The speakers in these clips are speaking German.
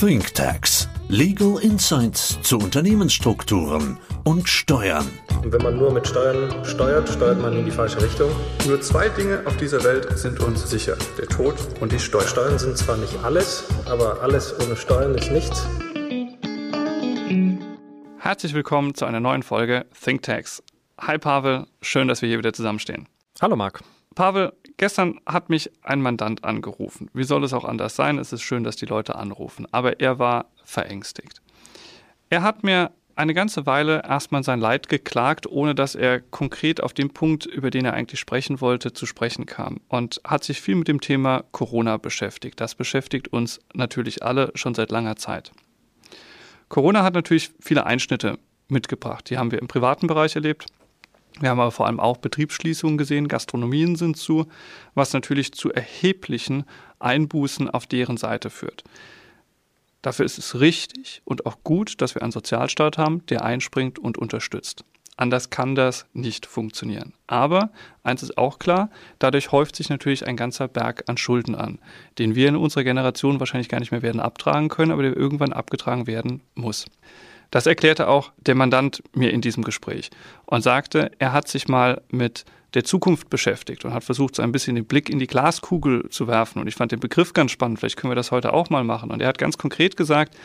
ThinkTax. Legal Insights zu Unternehmensstrukturen und Steuern. Und wenn man nur mit Steuern steuert, steuert man in die falsche Richtung. Nur zwei Dinge auf dieser Welt sind uns sicher. Der Tod und die Steuern. Steuern sind zwar nicht alles, aber alles ohne Steuern ist nichts. Herzlich willkommen zu einer neuen Folge ThinkTax. Hi Pavel, schön, dass wir hier wieder zusammenstehen. Hallo Marc. Pavel, gestern hat mich ein Mandant angerufen. Wie soll es auch anders sein? Es ist schön, dass die Leute anrufen. Aber er war verängstigt. Er hat mir eine ganze Weile erstmal sein Leid geklagt, ohne dass er konkret auf den Punkt, über den er eigentlich sprechen wollte, zu sprechen kam. Und hat sich viel mit dem Thema Corona beschäftigt. Das beschäftigt uns natürlich alle schon seit langer Zeit. Corona hat natürlich viele Einschnitte mitgebracht. Die haben wir im privaten Bereich erlebt. Wir haben aber vor allem auch Betriebsschließungen gesehen, Gastronomien sind zu, was natürlich zu erheblichen Einbußen auf deren Seite führt. Dafür ist es richtig und auch gut, dass wir einen Sozialstaat haben, der einspringt und unterstützt. Anders kann das nicht funktionieren. Aber eins ist auch klar, dadurch häuft sich natürlich ein ganzer Berg an Schulden an, den wir in unserer Generation wahrscheinlich gar nicht mehr werden abtragen können, aber der irgendwann abgetragen werden muss. Das erklärte auch der Mandant mir in diesem Gespräch und sagte, er hat sich mal mit der Zukunft beschäftigt und hat versucht, so ein bisschen den Blick in die Glaskugel zu werfen. Und ich fand den Begriff ganz spannend. Vielleicht können wir das heute auch mal machen. Und er hat ganz konkret gesagt,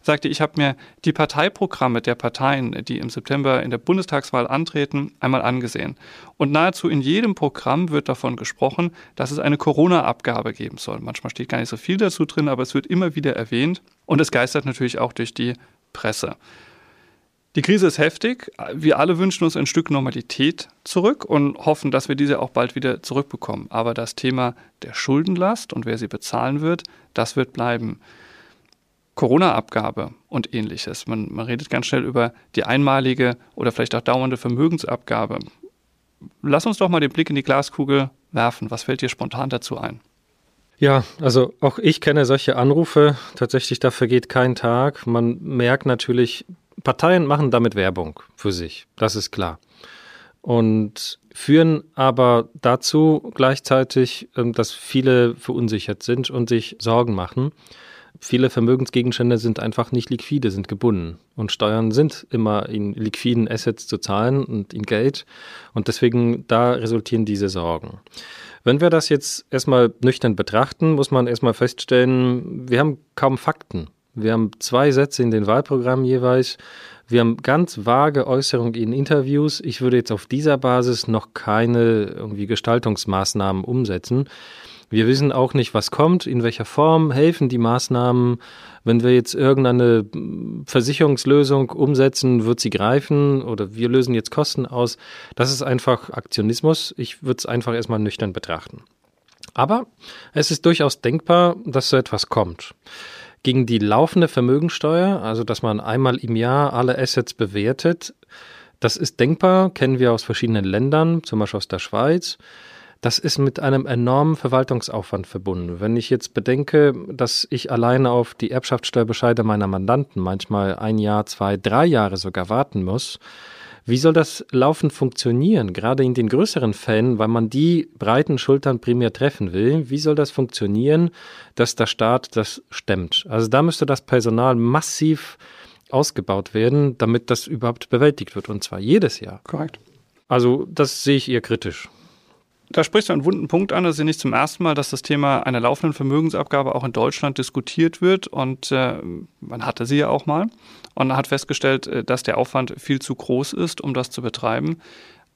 sagte, ich habe mir die Parteiprogramme der Parteien, die im September in der Bundestagswahl antreten, einmal angesehen. Und nahezu in jedem Programm wird davon gesprochen, dass es eine Corona-Abgabe geben soll. Manchmal steht gar nicht so viel dazu drin, aber es wird immer wieder erwähnt. Und es geistert natürlich auch durch die Presse. Die Krise ist heftig. Wir alle wünschen uns ein Stück Normalität zurück und hoffen, dass wir diese auch bald wieder zurückbekommen. Aber das Thema der Schuldenlast und wer sie bezahlen wird, das wird bleiben. Corona-Abgabe und ähnliches. Man, man redet ganz schnell über die einmalige oder vielleicht auch dauernde Vermögensabgabe. Lass uns doch mal den Blick in die Glaskugel werfen. Was fällt dir spontan dazu ein? Ja, also auch ich kenne solche Anrufe. Tatsächlich, da vergeht kein Tag. Man merkt natürlich, Parteien machen damit Werbung für sich. Das ist klar. Und führen aber dazu gleichzeitig, ähm, dass viele verunsichert sind und sich Sorgen machen. Viele Vermögensgegenstände sind einfach nicht liquide, sind gebunden. Und Steuern sind immer in liquiden Assets zu zahlen und in Geld. Und deswegen da resultieren diese Sorgen. Wenn wir das jetzt erstmal nüchtern betrachten, muss man erstmal feststellen, wir haben kaum Fakten. Wir haben zwei Sätze in den Wahlprogrammen jeweils. Wir haben ganz vage Äußerungen in Interviews. Ich würde jetzt auf dieser Basis noch keine irgendwie Gestaltungsmaßnahmen umsetzen. Wir wissen auch nicht, was kommt, in welcher Form helfen die Maßnahmen. Wenn wir jetzt irgendeine Versicherungslösung umsetzen, wird sie greifen oder wir lösen jetzt Kosten aus. Das ist einfach Aktionismus. Ich würde es einfach erstmal nüchtern betrachten. Aber es ist durchaus denkbar, dass so etwas kommt. Gegen die laufende Vermögensteuer, also dass man einmal im Jahr alle Assets bewertet, das ist denkbar, kennen wir aus verschiedenen Ländern, zum Beispiel aus der Schweiz das ist mit einem enormen Verwaltungsaufwand verbunden. Wenn ich jetzt bedenke, dass ich alleine auf die Erbschaftssteuerbescheide meiner Mandanten manchmal ein Jahr, zwei, drei Jahre sogar warten muss, wie soll das laufend funktionieren? Gerade in den größeren Fällen, weil man die breiten Schultern primär treffen will. Wie soll das funktionieren, dass der Staat das stemmt? Also da müsste das Personal massiv ausgebaut werden, damit das überhaupt bewältigt wird. Und zwar jedes Jahr. Korrekt. Also das sehe ich eher kritisch. Da sprichst du einen wunden Punkt an. Es ist ja nicht zum ersten Mal, dass das Thema einer laufenden Vermögensabgabe auch in Deutschland diskutiert wird. Und äh, man hatte sie ja auch mal und hat festgestellt, äh, dass der Aufwand viel zu groß ist, um das zu betreiben.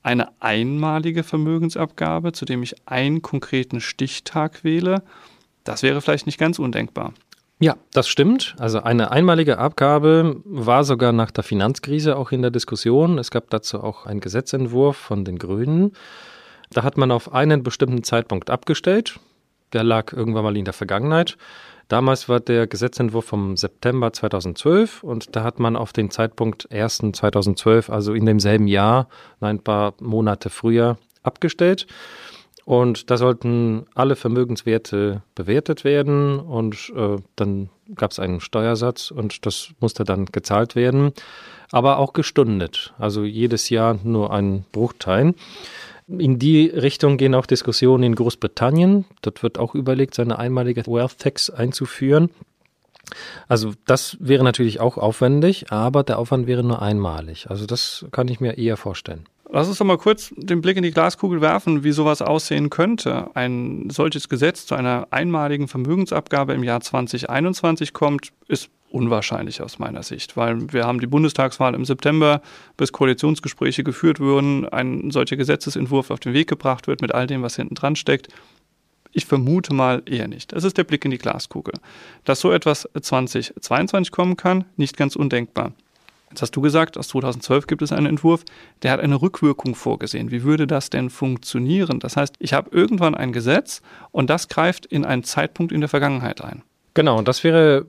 Eine einmalige Vermögensabgabe, zu dem ich einen konkreten Stichtag wähle, das wäre vielleicht nicht ganz undenkbar. Ja, das stimmt. Also eine einmalige Abgabe war sogar nach der Finanzkrise auch in der Diskussion. Es gab dazu auch einen Gesetzentwurf von den Grünen. Da hat man auf einen bestimmten Zeitpunkt abgestellt. Der lag irgendwann mal in der Vergangenheit. Damals war der Gesetzentwurf vom September 2012 und da hat man auf den Zeitpunkt 1. 2012, also in demselben Jahr, ein paar Monate früher, abgestellt. Und da sollten alle Vermögenswerte bewertet werden und äh, dann gab es einen Steuersatz und das musste dann gezahlt werden, aber auch gestundet, also jedes Jahr nur ein Bruchteil. In die Richtung gehen auch Diskussionen in Großbritannien. Dort wird auch überlegt, seine einmalige Wealth Tax einzuführen. Also das wäre natürlich auch aufwendig, aber der Aufwand wäre nur einmalig. Also das kann ich mir eher vorstellen. Lass uns doch mal kurz den Blick in die Glaskugel werfen, wie sowas aussehen könnte. Ein solches Gesetz zu einer einmaligen Vermögensabgabe im Jahr 2021 kommt, ist unwahrscheinlich aus meiner Sicht, weil wir haben die Bundestagswahl im September, bis Koalitionsgespräche geführt wurden, ein solcher Gesetzesentwurf auf den Weg gebracht wird mit all dem, was hinten dran steckt. Ich vermute mal eher nicht. Das ist der Blick in die Glaskugel. Dass so etwas 2022 kommen kann, nicht ganz undenkbar. Jetzt hast du gesagt, aus 2012 gibt es einen Entwurf, der hat eine Rückwirkung vorgesehen. Wie würde das denn funktionieren? Das heißt, ich habe irgendwann ein Gesetz und das greift in einen Zeitpunkt in der Vergangenheit ein. Genau, und das wäre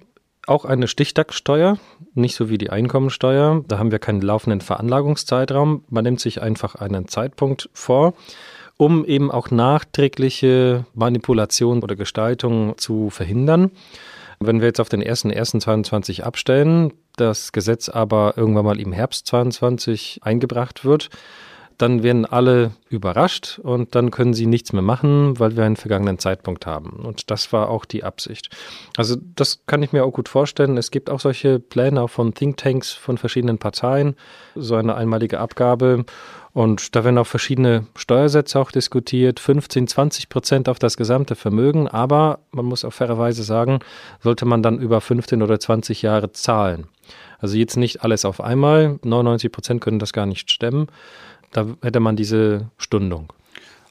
auch eine Stichtagssteuer, nicht so wie die Einkommensteuer. Da haben wir keinen laufenden Veranlagungszeitraum. Man nimmt sich einfach einen Zeitpunkt vor, um eben auch nachträgliche Manipulation oder Gestaltung zu verhindern. Wenn wir jetzt auf den 1.1.22 abstellen, das Gesetz aber irgendwann mal im Herbst 22 eingebracht wird, dann werden alle überrascht und dann können sie nichts mehr machen, weil wir einen vergangenen Zeitpunkt haben. Und das war auch die Absicht. Also das kann ich mir auch gut vorstellen. Es gibt auch solche Pläne von Thinktanks von verschiedenen Parteien, so eine einmalige Abgabe. Und da werden auch verschiedene Steuersätze auch diskutiert, 15, 20 Prozent auf das gesamte Vermögen. Aber man muss auch fairerweise sagen, sollte man dann über 15 oder 20 Jahre zahlen. Also jetzt nicht alles auf einmal. 99 Prozent können das gar nicht stemmen. Da hätte man diese Stundung.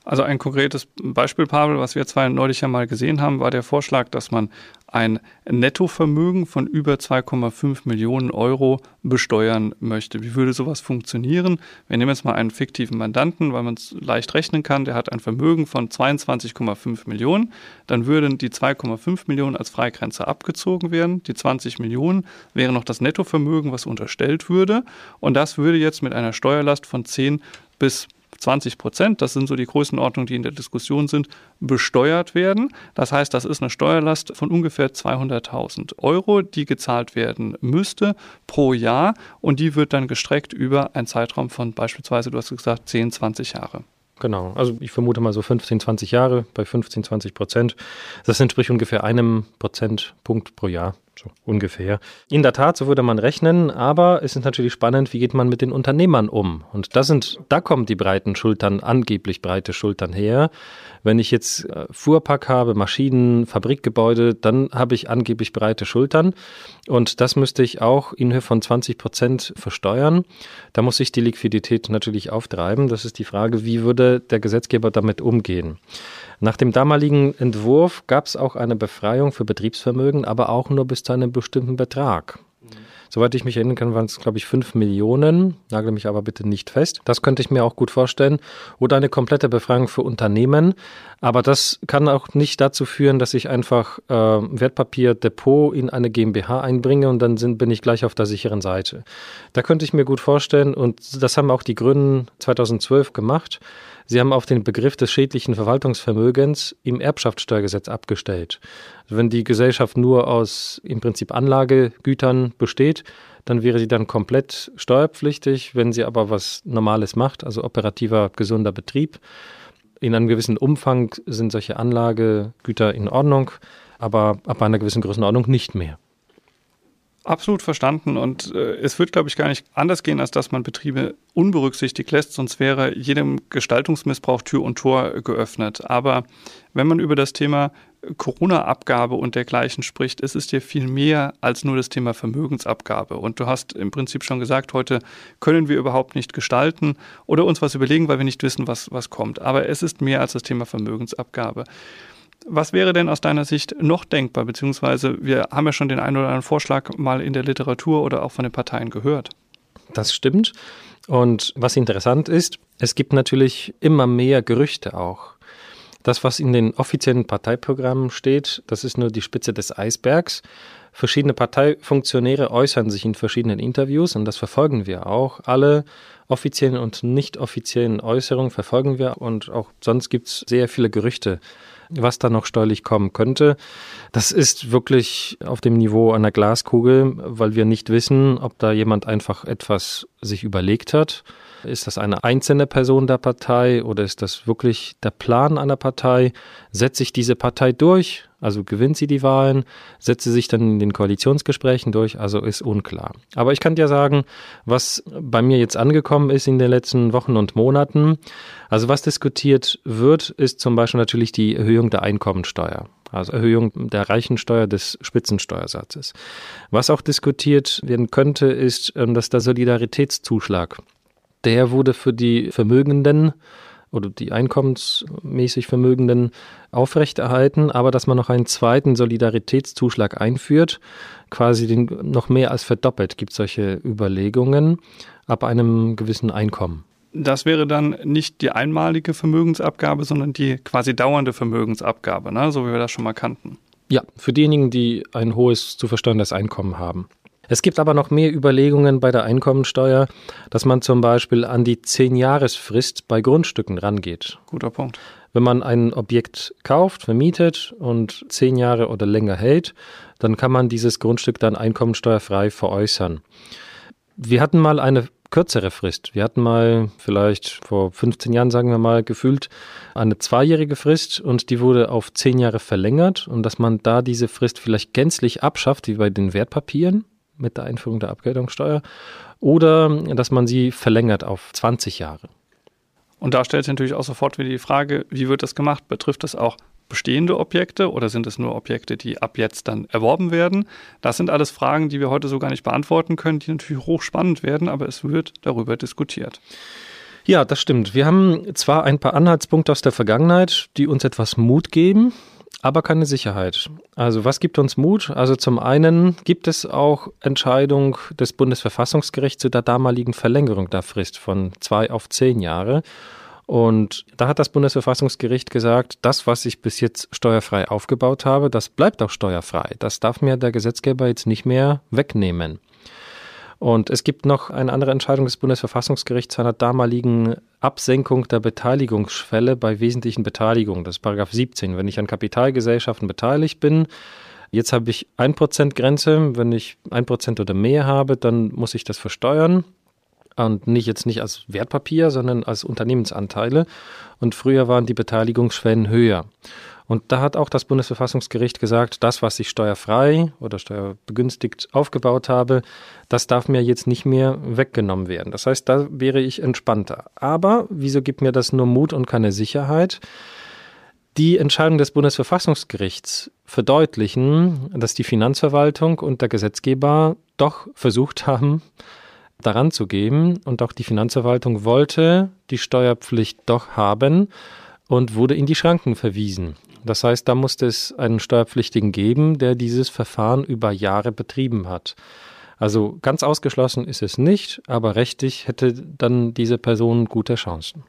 Also ein konkretes Beispiel, Pavel, was wir zwei neulich ja mal gesehen haben, war der Vorschlag, dass man ein Nettovermögen von über 2,5 Millionen Euro besteuern möchte. Wie würde sowas funktionieren? Wir nehmen jetzt mal einen fiktiven Mandanten, weil man es leicht rechnen kann. Der hat ein Vermögen von 22,5 Millionen. Dann würden die 2,5 Millionen als Freigrenze abgezogen werden. Die 20 Millionen wäre noch das Nettovermögen, was unterstellt würde. Und das würde jetzt mit einer Steuerlast von 10 bis 20 Prozent, das sind so die Größenordnungen, die in der Diskussion sind, besteuert werden. Das heißt, das ist eine Steuerlast von ungefähr 200.000 Euro, die gezahlt werden müsste pro Jahr und die wird dann gestreckt über einen Zeitraum von beispielsweise, du hast gesagt, 10, 20 Jahre. Genau, also ich vermute mal so 15, 20 Jahre bei 15, 20 Prozent. Das entspricht ungefähr einem Prozentpunkt pro Jahr so ungefähr. In der Tat, so würde man rechnen, aber es ist natürlich spannend, wie geht man mit den Unternehmern um? Und da sind, da kommen die breiten Schultern, angeblich breite Schultern her. Wenn ich jetzt äh, Fuhrpark habe, Maschinen, Fabrikgebäude, dann habe ich angeblich breite Schultern. Und das müsste ich auch in Höhe von 20 Prozent versteuern. Da muss ich die Liquidität natürlich auftreiben. Das ist die Frage, wie würde der Gesetzgeber damit umgehen? Nach dem damaligen Entwurf gab es auch eine Befreiung für Betriebsvermögen, aber auch nur bis zu einem bestimmten Betrag. Soweit ich mich erinnern kann, waren es, glaube ich, 5 Millionen. Nagel mich aber bitte nicht fest. Das könnte ich mir auch gut vorstellen. Oder eine komplette Befreiung für Unternehmen. Aber das kann auch nicht dazu führen, dass ich einfach äh, Wertpapierdepot in eine GmbH einbringe und dann sind, bin ich gleich auf der sicheren Seite. Da könnte ich mir gut vorstellen, und das haben auch die Grünen 2012 gemacht, Sie haben auf den Begriff des schädlichen Verwaltungsvermögens im Erbschaftssteuergesetz abgestellt. Wenn die Gesellschaft nur aus im Prinzip Anlagegütern besteht, dann wäre sie dann komplett steuerpflichtig. Wenn sie aber was Normales macht, also operativer, gesunder Betrieb, in einem gewissen Umfang sind solche Anlagegüter in Ordnung, aber ab einer gewissen Größenordnung nicht mehr. Absolut verstanden. Und äh, es wird, glaube ich, gar nicht anders gehen, als dass man Betriebe unberücksichtigt lässt, sonst wäre jedem Gestaltungsmissbrauch Tür und Tor geöffnet. Aber wenn man über das Thema Corona-Abgabe und dergleichen spricht, ist es ja viel mehr als nur das Thema Vermögensabgabe. Und du hast im Prinzip schon gesagt, heute können wir überhaupt nicht gestalten oder uns was überlegen, weil wir nicht wissen, was, was kommt. Aber es ist mehr als das Thema Vermögensabgabe. Was wäre denn aus deiner Sicht noch denkbar? Beziehungsweise wir haben ja schon den einen oder anderen Vorschlag mal in der Literatur oder auch von den Parteien gehört. Das stimmt. Und was interessant ist, es gibt natürlich immer mehr Gerüchte auch. Das, was in den offiziellen Parteiprogrammen steht, das ist nur die Spitze des Eisbergs. Verschiedene Parteifunktionäre äußern sich in verschiedenen Interviews und das verfolgen wir auch. Alle offiziellen und nicht offiziellen Äußerungen verfolgen wir und auch sonst gibt es sehr viele Gerüchte was da noch steuerlich kommen könnte. Das ist wirklich auf dem Niveau einer Glaskugel, weil wir nicht wissen, ob da jemand einfach etwas sich überlegt hat. Ist das eine einzelne Person der Partei oder ist das wirklich der Plan einer Partei? Setzt sich diese Partei durch Also gewinnt sie die Wahlen, setzt sie sich dann in den Koalitionsgesprächen durch, also ist unklar. Aber ich kann dir sagen, was bei mir jetzt angekommen ist in den letzten Wochen und Monaten. Also was diskutiert wird, ist zum Beispiel natürlich die Erhöhung der Einkommensteuer. Also Erhöhung der Reichensteuer des Spitzensteuersatzes. Was auch diskutiert werden könnte, ist, ähm, dass der Solidaritätszuschlag, der wurde für die Vermögenden oder die einkommensmäßig Vermögenden aufrechterhalten, aber dass man noch einen zweiten Solidaritätszuschlag einführt, quasi den noch mehr als verdoppelt, gibt solche Überlegungen ab einem gewissen Einkommen. Das wäre dann nicht die einmalige Vermögensabgabe, sondern die quasi dauernde Vermögensabgabe, ne? so wie wir das schon mal kannten. Ja, für diejenigen, die ein hohes zu versteuerndes Einkommen haben. Es gibt aber noch mehr Überlegungen bei der Einkommensteuer, dass man zum Beispiel an die Zehn-Jahres-Frist bei Grundstücken rangeht. Guter Punkt. Wenn man ein Objekt kauft, vermietet und zehn Jahre oder länger hält, dann kann man dieses Grundstück dann einkommensteuerfrei veräußern. Wir hatten mal eine kürzere Frist. Wir hatten mal vielleicht vor 15 Jahren, sagen wir mal, gefühlt eine zweijährige Frist und die wurde auf zehn Jahre verlängert und dass man da diese Frist vielleicht gänzlich abschafft, wie bei den Wertpapieren mit der Einführung der Abgeltungssteuer, oder dass man sie verlängert auf 20 Jahre. Und da stellt sich natürlich auch sofort wieder die Frage, wie wird das gemacht? Betrifft das auch bestehende Objekte oder sind es nur Objekte, die ab jetzt dann erworben werden? Das sind alles Fragen, die wir heute so gar nicht beantworten können, die natürlich hochspannend werden, aber es wird darüber diskutiert. Ja, das stimmt. Wir haben zwar ein paar Anhaltspunkte aus der Vergangenheit, die uns etwas Mut geben, aber keine Sicherheit. Also was gibt uns Mut? Also zum einen gibt es auch Entscheidung des Bundesverfassungsgerichts zu der damaligen Verlängerung der Frist von zwei auf zehn Jahre. Und da hat das Bundesverfassungsgericht gesagt, das, was ich bis jetzt steuerfrei aufgebaut habe, das bleibt auch steuerfrei. Das darf mir der Gesetzgeber jetzt nicht mehr wegnehmen. Und es gibt noch eine andere Entscheidung des Bundesverfassungsgerichts einer damaligen Absenkung der Beteiligungsschwelle bei wesentlichen Beteiligungen. Das ist Paragraph 17. Wenn ich an Kapitalgesellschaften beteiligt bin, jetzt habe ich 1% Grenze. Wenn ich 1% oder mehr habe, dann muss ich das versteuern. Und nicht jetzt nicht als Wertpapier, sondern als Unternehmensanteile. Und früher waren die Beteiligungsschwellen höher. Und da hat auch das Bundesverfassungsgericht gesagt, das, was ich steuerfrei oder steuerbegünstigt aufgebaut habe, das darf mir jetzt nicht mehr weggenommen werden. Das heißt, da wäre ich entspannter. Aber wieso gibt mir das nur Mut und keine Sicherheit? Die Entscheidung des Bundesverfassungsgerichts verdeutlichen, dass die Finanzverwaltung und der Gesetzgeber doch versucht haben, daran zu gehen und auch die Finanzverwaltung wollte die Steuerpflicht doch haben und wurde in die Schranken verwiesen. Das heißt, da musste es einen Steuerpflichtigen geben, der dieses Verfahren über Jahre betrieben hat. Also ganz ausgeschlossen ist es nicht, aber rechtlich hätte dann diese Person gute Chancen.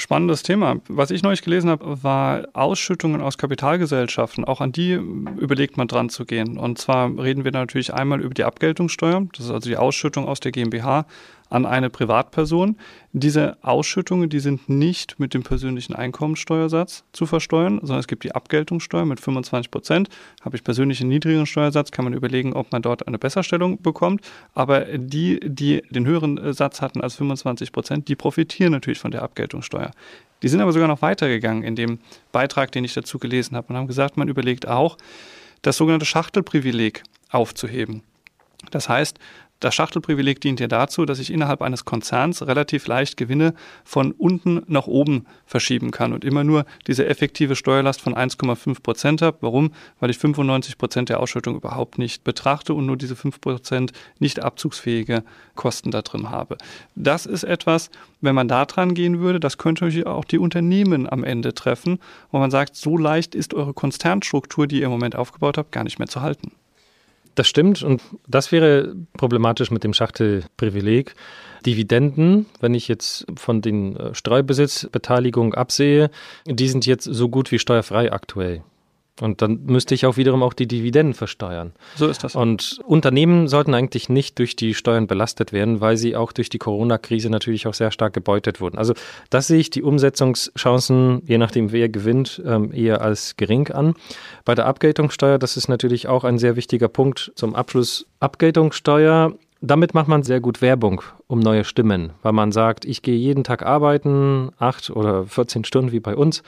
Spannendes Thema. Was ich neulich gelesen habe, war Ausschüttungen aus Kapitalgesellschaften. Auch an die überlegt man dran zu gehen. Und zwar reden wir natürlich einmal über die Abgeltungssteuer. Das ist also die Ausschüttung aus der GmbH an eine Privatperson. Diese Ausschüttungen, die sind nicht mit dem persönlichen Einkommensteuersatz zu versteuern, sondern es gibt die Abgeltungssteuer mit 25 Prozent. Habe ich persönlich einen niedrigeren Steuersatz, kann man überlegen, ob man dort eine Besserstellung bekommt. Aber die, die den höheren Satz hatten als 25 Prozent, die profitieren natürlich von der Abgeltungssteuer. Die sind aber sogar noch weitergegangen in dem Beitrag, den ich dazu gelesen habe und haben gesagt, man überlegt auch, das sogenannte Schachtelprivileg aufzuheben. Das heißt, das Schachtelprivileg dient ja dazu, dass ich innerhalb eines Konzerns relativ leicht Gewinne von unten nach oben verschieben kann und immer nur diese effektive Steuerlast von 1,5 Prozent habe. Warum? Weil ich 95 Prozent der Ausschüttung überhaupt nicht betrachte und nur diese 5 Prozent nicht abzugsfähige Kosten da drin habe. Das ist etwas, wenn man da dran gehen würde, das könnte auch die Unternehmen am Ende treffen, wo man sagt, so leicht ist eure Konzernstruktur, die ihr im Moment aufgebaut habt, gar nicht mehr zu halten. Das stimmt und das wäre problematisch mit dem Schachtelprivileg. Dividenden, wenn ich jetzt von den äh, Streubesitzbeteiligungen absehe, die sind jetzt so gut wie steuerfrei aktuell. Und dann müsste ich auch wiederum auch die Dividenden versteuern. So ist das. Und Unternehmen sollten eigentlich nicht durch die Steuern belastet werden, weil sie auch durch die Corona-Krise natürlich auch sehr stark gebeutet wurden. Also das sehe ich die Umsetzungschancen, je nachdem wer gewinnt, ähm, eher als gering an. Bei der Abgeltungssteuer, das ist natürlich auch ein sehr wichtiger Punkt zum Abschluss. Abgeltungssteuer damit macht man sehr gut Werbung um neue Stimmen, weil man sagt, ich gehe jeden Tag arbeiten, acht oder 14 Stunden wie bei uns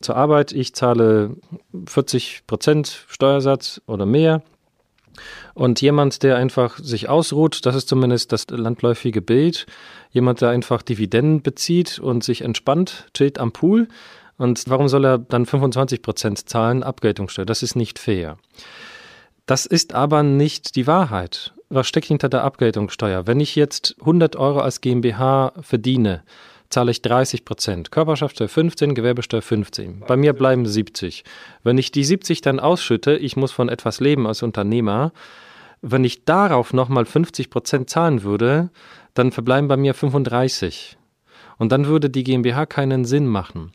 zur Arbeit, ich zahle 40 Prozent Steuersatz oder mehr. Und jemand, der einfach sich ausruht, das ist zumindest das landläufige Bild, jemand, der einfach Dividenden bezieht und sich entspannt, chillt am Pool. Und warum soll er dann 25 Prozent zahlen Abgeltungssteuer? Das ist nicht fair. Das ist aber nicht die Wahrheit. Was steckt hinter der Abgeltungssteuer? Wenn ich jetzt 100 Euro als GmbH verdiene, zahle ich 30 Prozent. Körperschaftssteuer 15, Gewerbesteuer 15. Bei mir bleiben 70. Wenn ich die 70 dann ausschütte, ich muss von etwas leben als Unternehmer, wenn ich darauf nochmal 50 Prozent zahlen würde, dann verbleiben bei mir 35. Und dann würde die GmbH keinen Sinn machen.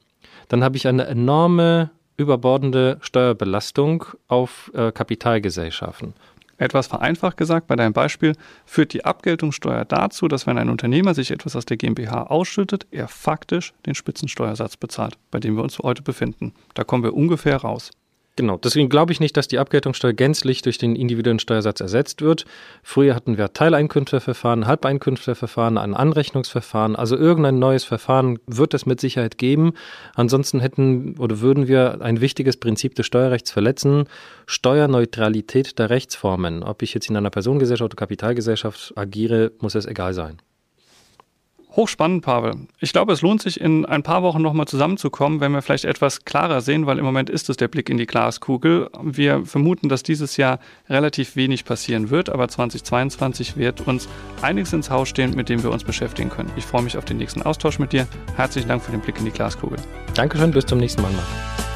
Dann habe ich eine enorme überbordende Steuerbelastung auf äh, Kapitalgesellschaften. Etwas vereinfacht gesagt, bei deinem Beispiel führt die Abgeltungssteuer dazu, dass wenn ein Unternehmer sich etwas aus der GmbH ausschüttet, er faktisch den Spitzensteuersatz bezahlt, bei dem wir uns heute befinden. Da kommen wir ungefähr raus. Genau, deswegen glaube ich nicht, dass die Abgeltungssteuer gänzlich durch den individuellen Steuersatz ersetzt wird. Früher hatten wir Teileinkünfteverfahren, Halbeinkünfteverfahren, ein Anrechnungsverfahren. Also irgendein neues Verfahren wird es mit Sicherheit geben. Ansonsten hätten oder würden wir ein wichtiges Prinzip des Steuerrechts verletzen. Steuerneutralität der Rechtsformen. Ob ich jetzt in einer Personengesellschaft oder Kapitalgesellschaft agiere, muss es egal sein. Hochspannend, Pavel. Ich glaube, es lohnt sich, in ein paar Wochen nochmal zusammenzukommen, wenn wir vielleicht etwas klarer sehen, weil im Moment ist es der Blick in die Glaskugel. Wir vermuten, dass dieses Jahr relativ wenig passieren wird, aber 2022 wird uns einiges ins Haus stehen, mit dem wir uns beschäftigen können. Ich freue mich auf den nächsten Austausch mit dir. Herzlichen Dank für den Blick in die Glaskugel. Dankeschön, bis zum nächsten Mal. Martin.